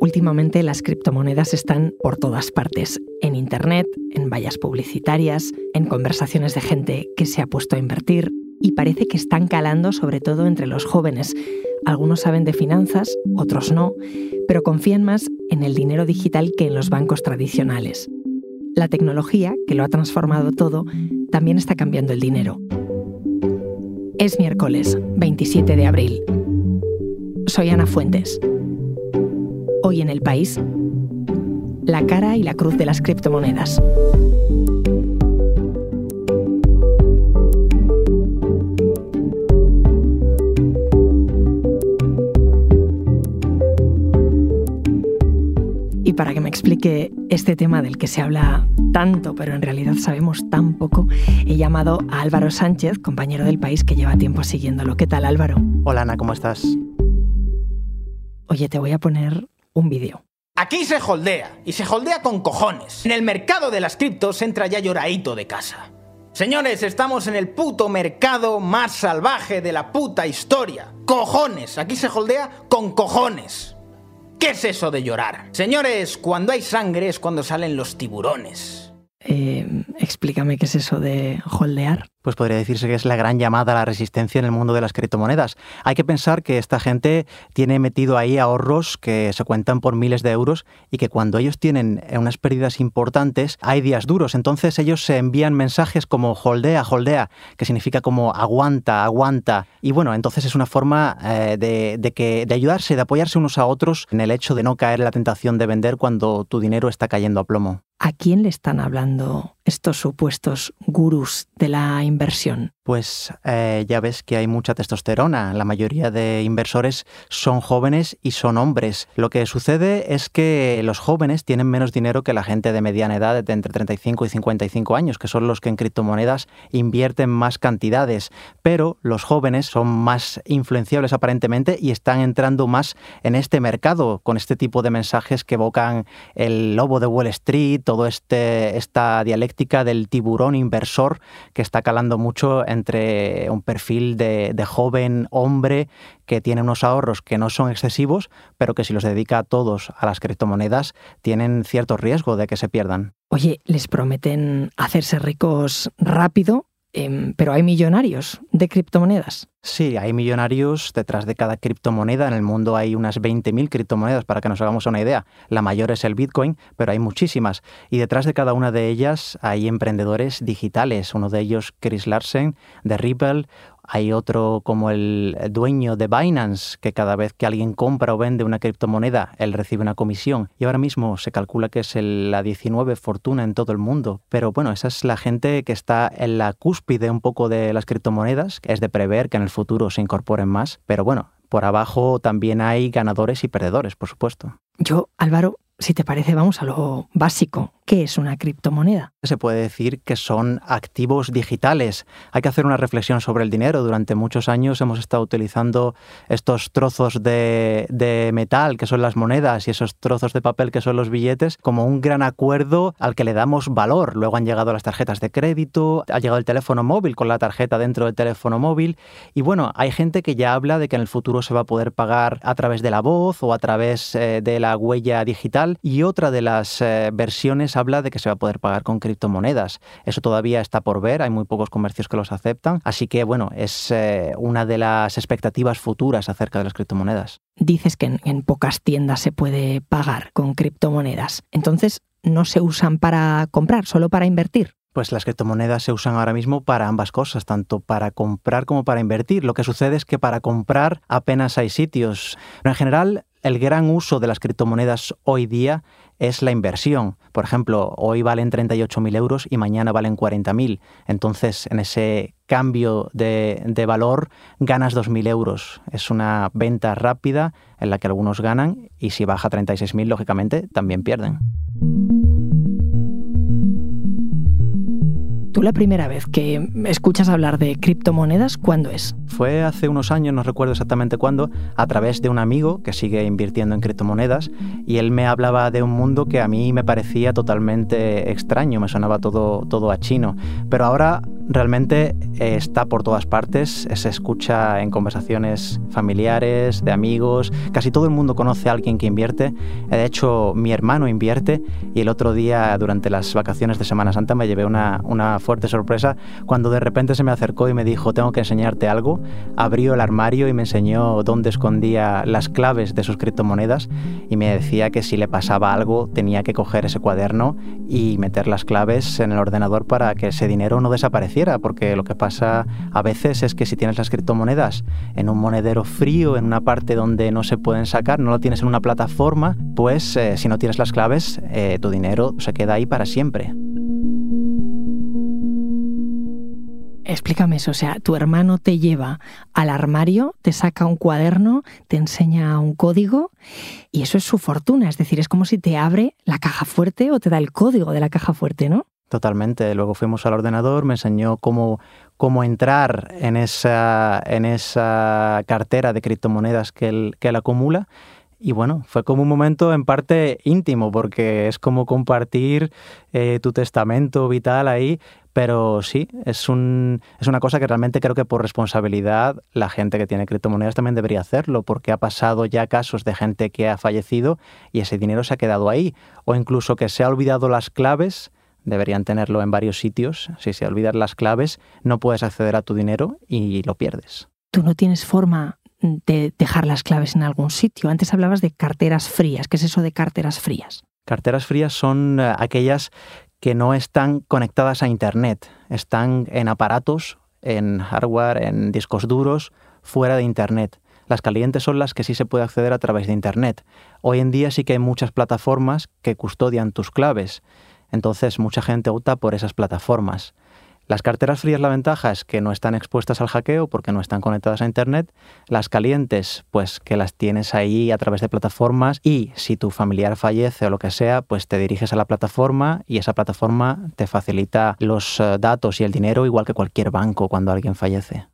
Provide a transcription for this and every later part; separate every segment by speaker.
Speaker 1: Últimamente las criptomonedas están por todas partes, en Internet, en vallas publicitarias, en conversaciones de gente que se ha puesto a invertir y parece que están calando sobre todo entre los jóvenes. Algunos saben de finanzas, otros no, pero confían más en el dinero digital que en los bancos tradicionales. La tecnología, que lo ha transformado todo, también está cambiando el dinero. Es miércoles, 27 de abril. Soy Ana Fuentes. Hoy en el país, la cara y la cruz de las criptomonedas. Y para que me explique este tema del que se habla tanto, pero en realidad sabemos tan poco, he llamado a Álvaro Sánchez, compañero del país que lleva tiempo siguiéndolo. ¿Qué tal, Álvaro?
Speaker 2: Hola, Ana, ¿cómo estás?
Speaker 1: Oye, te voy a poner un vídeo.
Speaker 3: Aquí se holdea, y se holdea con cojones. En el mercado de las criptos entra ya lloradito de casa. Señores, estamos en el puto mercado más salvaje de la puta historia. Cojones, aquí se holdea con cojones. ¿Qué es eso de llorar? Señores, cuando hay sangre es cuando salen los tiburones.
Speaker 1: Eh, explícame qué es eso de holdear.
Speaker 2: Pues podría decirse que es la gran llamada a la resistencia en el mundo de las criptomonedas. Hay que pensar que esta gente tiene metido ahí ahorros que se cuentan por miles de euros y que cuando ellos tienen unas pérdidas importantes hay días duros. Entonces ellos se envían mensajes como holdea, holdea, que significa como aguanta, aguanta. Y bueno, entonces es una forma eh, de, que, de ayudarse, de apoyarse unos a otros en el hecho de no caer en la tentación de vender cuando tu dinero está cayendo a plomo.
Speaker 1: ¿A quién le están hablando estos supuestos gurús de la inversión?
Speaker 2: Pues eh, ya ves que hay mucha testosterona. La mayoría de inversores son jóvenes y son hombres. Lo que sucede es que los jóvenes tienen menos dinero que la gente de mediana edad de entre 35 y 55 años, que son los que en criptomonedas invierten más cantidades. Pero los jóvenes son más influenciables aparentemente y están entrando más en este mercado con este tipo de mensajes que evocan el lobo de Wall Street, todo este esta dialéctica del tiburón inversor que está calando mucho en entre un perfil de, joven hombre que tiene unos ahorros que no son excesivos, pero que si los dedica todos a las criptomonedas, tienen cierto riesgo de que se pierdan.
Speaker 1: Oye, les prometen hacerse ricos rápido Em, pero hay millonarios de criptomonedas.
Speaker 2: Sí, hay millonarios detrás de cada criptomoneda. En el mundo hay unas 20.000 criptomonedas para que nos hagamos una idea. La mayor es el Bitcoin, pero hay muchísimas. Y detrás de cada una de ellas hay emprendedores digitales. Uno de ellos, Chris Larsen, de Ripple, hay otro como el dueño de Binance, que cada vez que alguien compra o vende una criptomoneda, él recibe una comisión. Y ahora mismo se calcula que es la 19 fortuna en todo el mundo. Pero bueno, esa es la gente que está en la cúspide un poco de las criptomonedas, es de prever que en el futuro se incorporen más. Pero bueno, por abajo también hay ganadores y perdedores, por supuesto.
Speaker 1: Yo, Álvaro, si te parece, vamos a lo básico. ¿Qué es una criptomoneda?
Speaker 2: Se puede decir que son activos digitales. Hay que hacer una reflexión sobre el dinero. Durante muchos años hemos estado utilizando estos trozos de, metal, que son las monedas, y esos trozos de papel, que son los billetes, como un gran acuerdo al que le damos valor. Luego han llegado las tarjetas de crédito, ha llegado el teléfono móvil con la tarjeta dentro del teléfono móvil. Y bueno, hay gente que ya habla de que en el futuro se va a poder pagar a través de la voz o a través eh, de la huella digital. Y otra de las eh, versiones habla de que se va a poder pagar con criptomonedas. Eso todavía está por ver, hay muy pocos comercios que los aceptan, así que bueno, es eh, una de las expectativas futuras acerca de las criptomonedas.
Speaker 1: Dices que en, en pocas tiendas se puede pagar con criptomonedas, entonces no se usan para comprar, solo para invertir.
Speaker 2: Pues las criptomonedas se usan ahora mismo para ambas cosas, tanto para comprar como para invertir. Lo que sucede es que para comprar apenas hay sitios. Pero en general, el gran uso de las criptomonedas hoy día es la inversión. Por ejemplo, hoy valen 38.000 euros y mañana valen 40.000. Entonces, en ese cambio de, de valor ganas 2.000 euros. Es una venta rápida en la que algunos ganan y si baja a 36.000, lógicamente, también pierden.
Speaker 1: ¿Tú la primera vez que escuchas hablar de criptomonedas, cuándo es?
Speaker 2: Fue hace unos años, no recuerdo exactamente cuándo, a través de un amigo que sigue invirtiendo en criptomonedas y él me hablaba de un mundo que a mí me parecía totalmente extraño, me sonaba todo, todo a chino. Pero ahora realmente eh, está por todas partes, se escucha en conversaciones familiares, de amigos, casi todo el mundo conoce a alguien que invierte. De hecho, mi hermano invierte y el otro día, durante las vacaciones de Semana Santa, me llevé una, una fuerte sorpresa cuando de repente se me acercó y me dijo, tengo que enseñarte algo. Abrió el armario y me enseñó dónde escondía las claves de sus criptomonedas y me decía que si le pasaba algo tenía que coger ese cuaderno y meter las claves en el ordenador para que ese dinero no desapareciera, porque lo que pasa a veces es que si tienes las criptomonedas en un monedero frío, en una parte donde no se pueden sacar, no lo tienes en una plataforma, pues eh, si no tienes las claves, eh, tu dinero se queda ahí para siempre.
Speaker 1: Explícame eso, o sea, tu hermano te lleva al armario, te saca un cuaderno, te enseña un código y eso es su fortuna, es decir, es como si te abre la caja fuerte o te da el código de la caja fuerte, ¿no?
Speaker 2: Totalmente. Luego fuimos al ordenador, me enseñó cómo, cómo entrar en esa, en esa cartera de criptomonedas que él, que él acumula. Y bueno, fue como un momento en parte íntimo, porque es como compartir eh, tu testamento vital ahí. Pero sí, es, un, es una cosa que realmente creo que por responsabilidad la gente que tiene criptomonedas también debería hacerlo, porque ha pasado ya casos de gente que ha fallecido y ese dinero se ha quedado ahí. O incluso que se ha olvidado las claves deberían tenerlo en varios sitios. Si se olvidan las claves, no puedes acceder a tu dinero y lo pierdes.
Speaker 1: Tú no tienes forma de dejar las claves en algún sitio. Antes hablabas de carteras frías. ¿Qué es eso de carteras frías?
Speaker 2: Carteras frías son eh, aquellas que no están conectadas a Internet, están en aparatos, en hardware, en discos duros, fuera de Internet. Las calientes son las que sí se puede acceder a través de Internet. Hoy en día sí que hay muchas plataformas que custodian tus claves entonces mucha gente opta por esas plataformas. Las carteras frías la ventaja es que no están expuestas al hackeo porque no están conectadas a Internet. Las calientes, pues que las tienes ahí a través de plataformas y si tu familiar fallece o lo que sea, pues te diriges a la plataforma y esa plataforma te facilita los eh, datos y el dinero igual que cualquier banco cuando alguien fallece.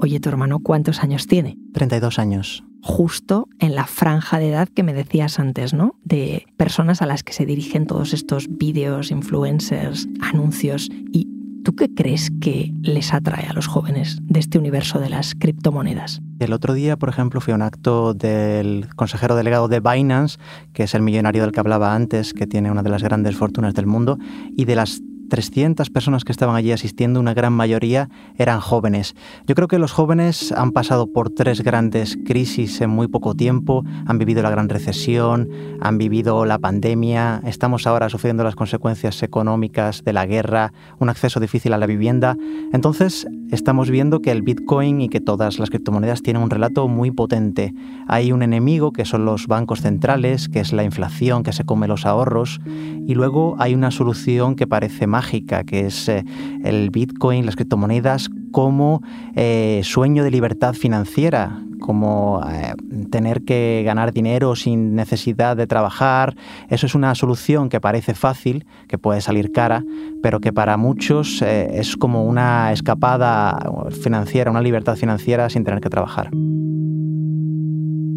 Speaker 1: Oye, tu hermano, ¿cuántos años tiene?
Speaker 2: 32 años
Speaker 1: justo en la franja de edad que me decías antes, ¿no? De personas a las que se dirigen todos estos vídeos, influencers, anuncios. ¿Y tú qué crees que les atrae a los jóvenes de este universo de las criptomonedas?
Speaker 2: El otro día, por ejemplo, fue un acto del consejero delegado de Binance, que es el millonario del que hablaba antes, que tiene una de las grandes fortunas del mundo, y de las 300 personas que estaban allí asistiendo, una gran mayoría eran jóvenes. Yo creo que los jóvenes han pasado por tres grandes crisis en muy poco tiempo, han vivido la gran recesión, han vivido la pandemia, estamos ahora sufriendo las consecuencias económicas de la guerra, un acceso difícil a la vivienda. Entonces, estamos viendo que el Bitcoin y que todas las criptomonedas tienen un relato muy potente. Hay un enemigo que son los bancos centrales, que es la inflación que se come los ahorros, y luego hay una solución que parece mágica, que es eh, el Bitcoin, las criptomonedas, como eh, sueño de libertad financiera, como eh, tener que ganar dinero sin necesidad de trabajar. Eso es una solución que parece fácil, que puede salir cara, pero que para muchos es como una escapada financiera, una libertad financiera sin tener que trabajar.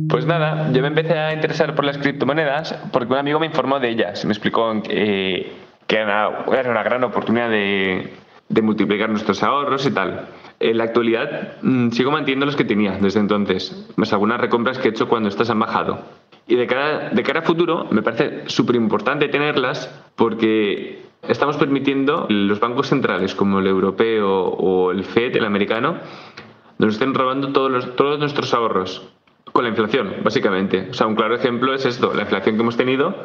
Speaker 4: Pues nada, yo me empecé a interesar por las criptomonedas porque un amigo me informó de ellas. Me explicó que que era una gran oportunidad de, multiplicar nuestros ahorros y tal. En la actualidad mm, sigo manteniendo los que tenía desde entonces, más algunas recompras que he hecho cuando estas han bajado. Y de cara, de cara a futuro me parece súper importante tenerlas porque estamos permitiendo los bancos centrales como el europeo o el FED, el americano, nos estén robando todos, todos nuestros ahorros con la inflación, básicamente. O sea, un claro ejemplo es esto, la inflación que hemos tenido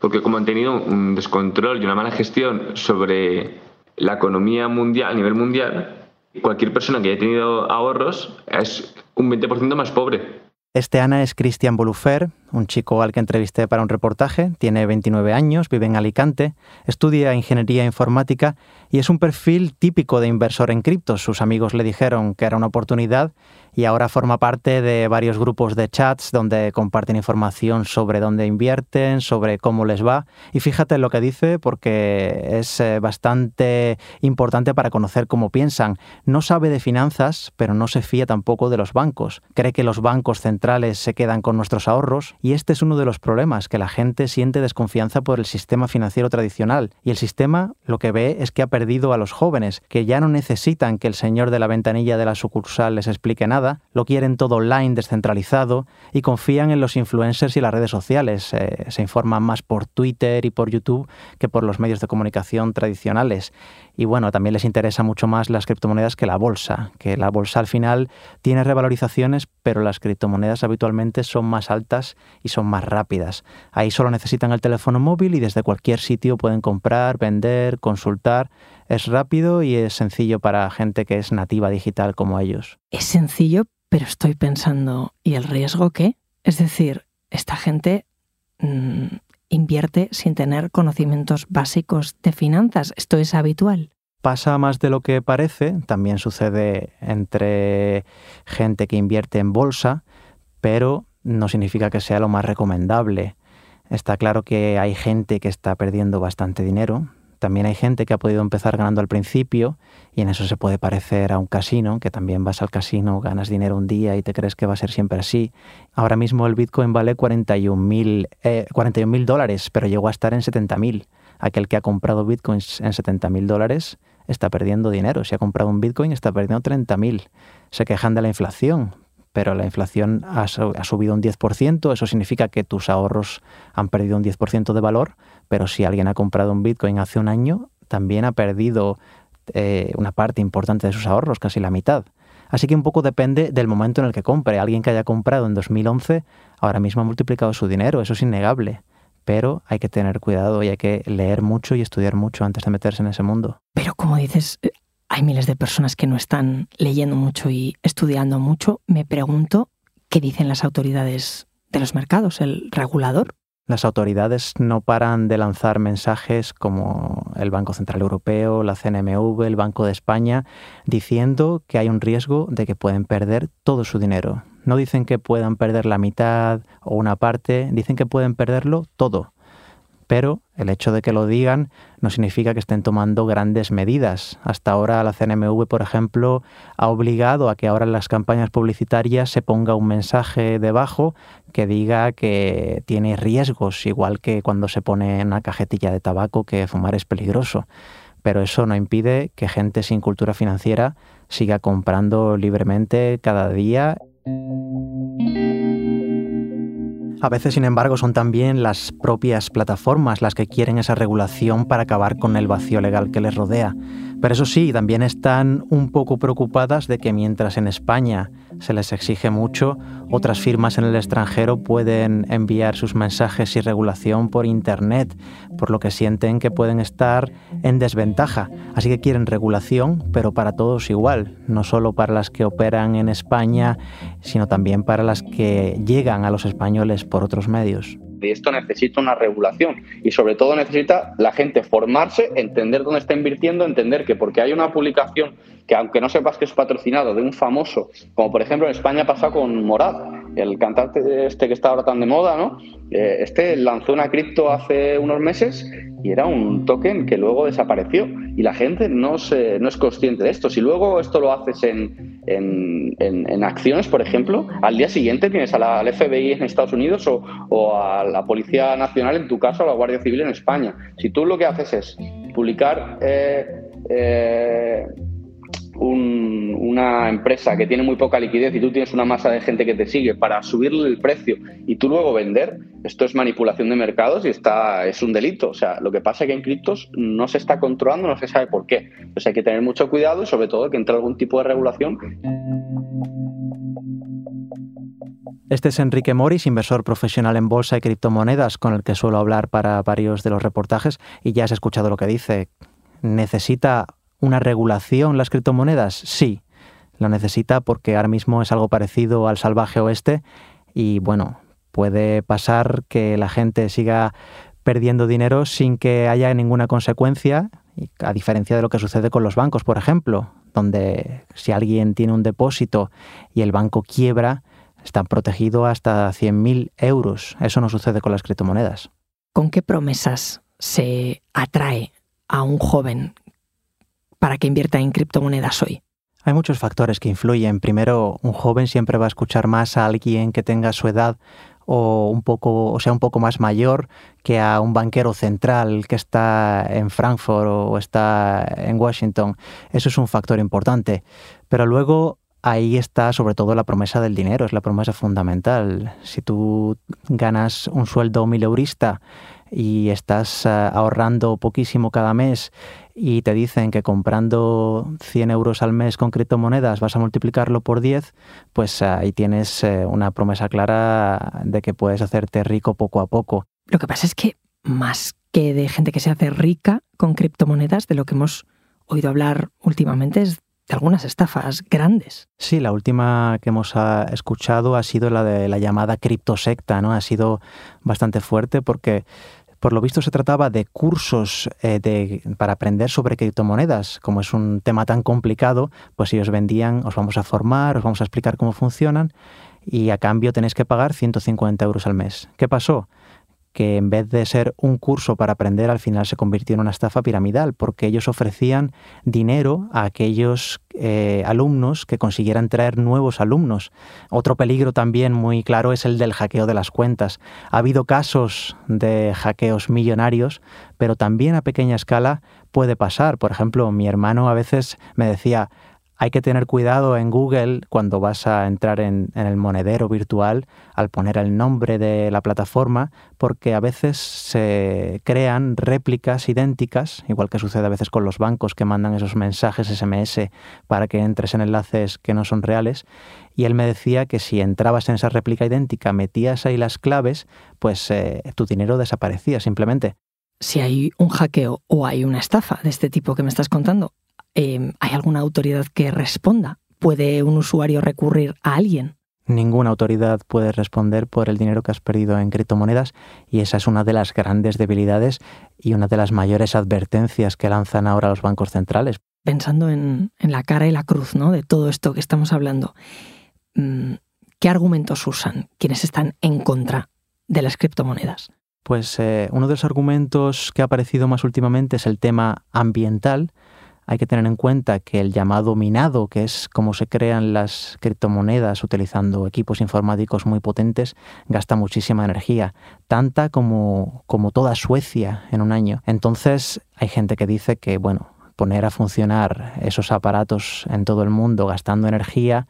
Speaker 4: porque como han tenido un descontrol y una mala gestión sobre la economía mundial a nivel mundial, cualquier persona que haya tenido ahorros es un 20% más pobre.
Speaker 2: Este Ana es Cristian Bolufer, un chico al que entrevisté para un reportaje, tiene 29 años, vive en Alicante, estudia ingeniería informática y es un perfil típico de inversor en criptos. Sus amigos le dijeron que era una oportunidad y ahora forma parte de varios grupos de chats donde comparten información sobre dónde invierten, sobre cómo les va. Y fíjate lo que dice porque es eh, bastante importante para conocer cómo piensan. No sabe de finanzas, pero no se fía tampoco de los bancos. Cree que los bancos centrales se quedan con nuestros ahorros Y este es uno de los problemas, que la gente siente desconfianza por el sistema financiero tradicional. Y el sistema lo que ve es que ha perdido a los jóvenes, que ya no necesitan que el señor de la ventanilla de la sucursal les explique nada, lo quieren todo online, descentralizado, y confían en los influencers y las redes sociales. Eh, se informan más por Twitter y por YouTube que por los medios de comunicación tradicionales. Y bueno, también les interesa mucho más las criptomonedas que la bolsa, que la bolsa al final tiene revalorizaciones, pero las criptomonedas habitualmente son más altas y son más rápidas. Ahí solo necesitan el teléfono móvil y desde cualquier sitio pueden comprar, vender, consultar. Es rápido y es sencillo para gente que es nativa digital como ellos.
Speaker 1: Es sencillo, pero estoy pensando, ¿y el riesgo qué? Es decir, esta gente mmm, invierte sin tener conocimientos básicos de finanzas. ¿Esto es habitual?
Speaker 2: Pasa más de lo que parece, también sucede entre gente que invierte en bolsa, pero no significa que sea lo más recomendable. Está claro que hay gente que está perdiendo bastante dinero, también hay gente que ha podido empezar ganando al principio y en eso se puede parecer a un casino, que también vas al casino, ganas dinero un día y te crees que va a ser siempre así. Ahora mismo el Bitcoin vale 41 mil eh, dólares, pero llegó a estar en 70 mil. Aquel que ha comprado Bitcoins en 70 mil dólares está perdiendo dinero. Si ha comprado un Bitcoin está perdiendo 30 mil. Se quejan de la inflación, pero la inflación ha, subido un 10%, eso significa que tus ahorros han perdido un 10% de valor, pero si alguien ha comprado un Bitcoin hace un año, también ha perdido eh, una parte importante de sus ahorros, casi la mitad. Así que un poco depende del momento en el que compre. Alguien que haya comprado en 2011 ahora mismo ha multiplicado su dinero, eso es innegable. Pero hay que tener cuidado y hay que leer mucho y estudiar mucho antes de meterse en ese mundo.
Speaker 1: Pero como dices, hay miles de personas que no están leyendo mucho y estudiando mucho. Me pregunto qué dicen las autoridades de los mercados, el regulador.
Speaker 2: Las autoridades no paran de lanzar mensajes como el Banco Central Europeo, la CNMV, el Banco de España, diciendo que hay un riesgo de que pueden perder todo su dinero. No dicen que puedan perder la mitad o una parte, dicen que pueden perderlo todo pero el hecho de que lo digan no significa que estén tomando grandes medidas. Hasta ahora la CNMV, por ejemplo, ha obligado a que ahora en las campañas publicitarias se ponga un mensaje debajo que diga que tiene riesgos, igual que cuando se pone en una cajetilla de tabaco que fumar es peligroso. Pero eso no impide que gente sin cultura financiera siga comprando libremente cada día. A veces, sin embargo, son también las propias plataformas las que quieren esa regulación para acabar con el vacío legal que les rodea. Pero eso sí, también están un poco preocupadas de que mientras en España se les exige mucho, otras firmas en el extranjero pueden enviar sus mensajes y regulación por Internet, por lo que sienten que pueden estar en desventaja. Así que quieren regulación, pero para todos igual, no solo para las que operan en España, sino también para las que llegan a los españoles por otros medios.
Speaker 5: Y esto necesita una regulación y sobre todo necesita la gente formarse, entender dónde está invirtiendo, entender que porque hay una publicación que aunque no sepas que es patrocinado de un famoso, como por ejemplo en España pasa con Morad, el cantante este que está ahora tan de moda, ¿no? Eh, este lanzó una cripto hace unos meses y era un token que luego desapareció y la gente no, se, no es consciente de esto. Si luego esto lo haces en, en, acciones, por ejemplo, al día siguiente tienes al FBI en Estados Unidos o, o, a la Policía Nacional, en tu caso, a la Guardia Civil en España. Si tú lo que haces es publicar... Eh, eh, una empresa que tiene muy poca liquidez y tú tienes una masa de gente que te sigue para subirle el precio y tú luego vender, esto es manipulación de mercados y está, es un delito. O sea, lo que pasa es que en criptos no se está controlando, no se sabe por qué. Entonces hay que tener mucho cuidado y sobre todo que entre algún tipo de regulación.
Speaker 2: Este es Enrique Moris, inversor profesional en bolsa y criptomonedas, con el que suelo hablar para varios de los reportajes, y ya has escuchado lo que dice. Necesita una regulación las criptomonedas? Sí, lo necesita porque ahora mismo es algo parecido al salvaje oeste y bueno, puede pasar que la gente siga perdiendo dinero sin que haya ninguna consecuencia, a diferencia de lo que sucede con los bancos, por ejemplo, donde si alguien tiene un depósito y el banco quiebra, están protegido hasta 100.000 euros. Eso no sucede con las criptomonedas.
Speaker 1: ¿Con qué promesas se atrae a un joven para que invierta en criptomonedas hoy?
Speaker 2: Hay muchos factores que influyen. Primero, un joven siempre va a escuchar más a alguien que tenga su edad o un poco, o sea, un poco más mayor que a un banquero central que está en Frankfurt o está en Washington. Eso es un factor importante. Pero luego ahí está sobre todo la promesa del dinero, es la promesa fundamental. Si tú ganas un sueldo mileurista y estás eh, ahorrando poquísimo cada mes y te dicen que comprando 100 euros al mes con criptomonedas vas a multiplicarlo por 10, pues ahí tienes eh, una promesa clara de que puedes hacerte rico poco a poco.
Speaker 1: Lo que pasa es que más que de gente que se hace rica con criptomonedas, de lo que hemos oído hablar últimamente es de algunas estafas grandes.
Speaker 2: Sí, la última que hemos ah, escuchado ha sido la de la llamada criptosecta, ¿no? Ha sido bastante fuerte porque por lo visto se trataba de cursos eh, para aprender sobre criptomonedas. Como es un tema tan complicado, pues ellos vendían, os vamos a formar, os vamos a explicar cómo funcionan y a cambio tenéis que pagar 150 euros al mes. ¿Qué pasó? Que en vez de ser un curso para aprender, al final se convirtió en una estafa piramidal, porque ellos ofrecían dinero a aquellos eh, alumnos que consiguieran traer nuevos alumnos. Otro peligro también muy claro es el del hackeo de las cuentas. Ha habido casos de hackeos millonarios, pero también a pequeña escala puede pasar. Por ejemplo, mi hermano a veces me decía, hay que tener cuidado en Google cuando vas a entrar en, el monedero virtual al poner el nombre de la plataforma, porque a veces se crean réplicas idénticas, igual que sucede a veces con los bancos que mandan esos mensajes SMS para que entres en enlaces que no son reales. Y él me decía que si entrabas en esa réplica idéntica, metías ahí las claves, pues eh, tu dinero desaparecía simplemente.
Speaker 1: Si hay un hackeo o hay una estafa de este tipo que me estás contando, Em, ¿hay alguna autoridad que responda? ¿Puede un usuario recurrir a alguien?
Speaker 2: Ninguna autoridad puede responder por el dinero que has perdido en criptomonedas y esa es una de las grandes debilidades y una de las mayores advertencias que lanzan ahora los bancos centrales.
Speaker 1: Pensando en, la cara y la cruz ¿no? de todo esto que estamos hablando, mm, ¿qué argumentos usan quienes están en contra de las criptomonedas?
Speaker 2: Pues eh, uno de los argumentos que ha aparecido más últimamente es el tema ambiental, hay que tener en cuenta que el llamado minado, que es como se crean las criptomonedas utilizando equipos informáticos muy potentes, gasta muchísima energía, tanta como, como toda Suecia en un año. Entonces hay gente que dice que, bueno, poner a funcionar esos aparatos en todo el mundo gastando energía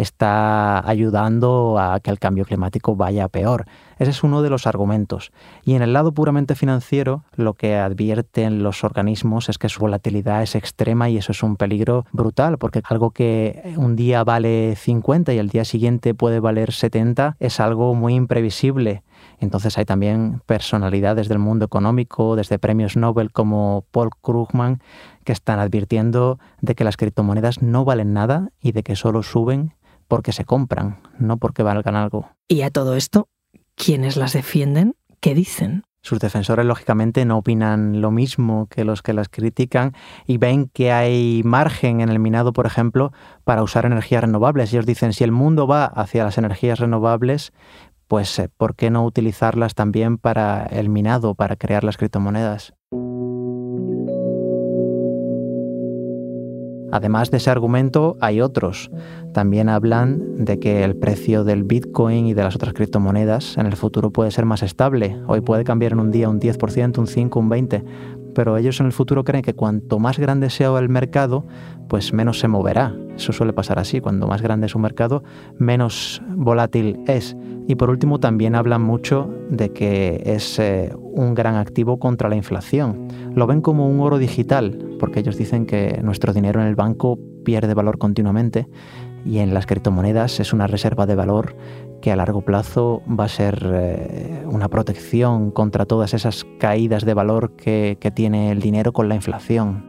Speaker 2: está ayudando a que el cambio climático vaya peor. Ese es uno de los argumentos. Y en el lado puramente financiero, lo que advierten los organismos es que su volatilidad es extrema y eso es un peligro brutal, porque algo que un día vale 50 y el día siguiente puede valer 70 es algo muy imprevisible. Entonces hay también personalidades del mundo económico, desde premios Nobel como Paul Krugman, que están advirtiendo de que las criptomonedas no valen nada y de que solo suben porque se compran, no porque valgan algo.
Speaker 1: Y a todo esto, ¿quiénes las defienden? ¿Qué dicen?
Speaker 2: Sus defensores, lógicamente, no opinan lo mismo que los que las critican y ven que hay margen en el minado, por ejemplo, para usar energías renovables. Ellos dicen, si el mundo va hacia las energías renovables, pues eh, ¿por qué no utilizarlas también para el minado, para crear las criptomonedas? Además de ese argumento, hay otros. También hablan de que el precio del Bitcoin y de las otras criptomonedas en el futuro puede ser más estable. Hoy puede cambiar en un día un 10%, un 5%, un 20%. Pero ellos en el futuro creen que cuanto más grande sea el mercado, pues menos se moverá. Eso suele pasar así. Cuando más grande es un mercado, menos volátil es. Y por último, también hablan mucho de que es eh, un gran activo contra la inflación. Lo ven como un oro digital, porque ellos dicen que nuestro dinero en el banco pierde valor continuamente y en las criptomonedas es una reserva de valor que a largo plazo va a ser eh, una protección contra todas esas caídas de valor que, que tiene el dinero con la inflación.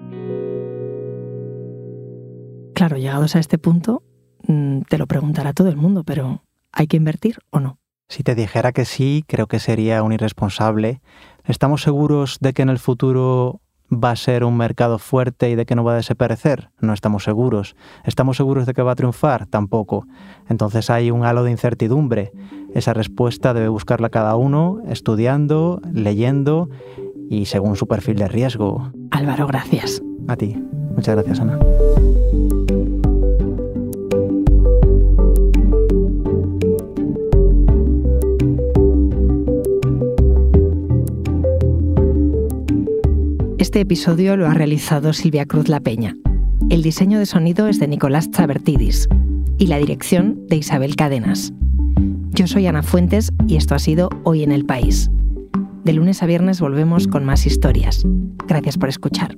Speaker 1: Claro, llegados a este punto, mm, te lo preguntará todo el mundo, pero ¿hay que invertir o no?
Speaker 2: Si te dijera que sí, creo que sería un irresponsable. ¿Estamos seguros de que en el futuro va a ser un mercado fuerte y de que no va a desaparecer? No estamos seguros. ¿Estamos seguros de que va a triunfar? Tampoco. Entonces hay un halo de incertidumbre. Esa respuesta debe buscarla cada uno estudiando, leyendo y según su perfil de riesgo.
Speaker 1: Álvaro, gracias.
Speaker 2: A ti. Muchas gracias, Ana.
Speaker 1: Este episodio lo ha realizado Silvia Cruz La Peña. El diseño de sonido es de Nicolás Chabertidis y la dirección de Isabel Cadenas. Yo soy Ana Fuentes y esto ha sido Hoy en el País. De lunes a viernes volvemos con más historias. Gracias por escuchar.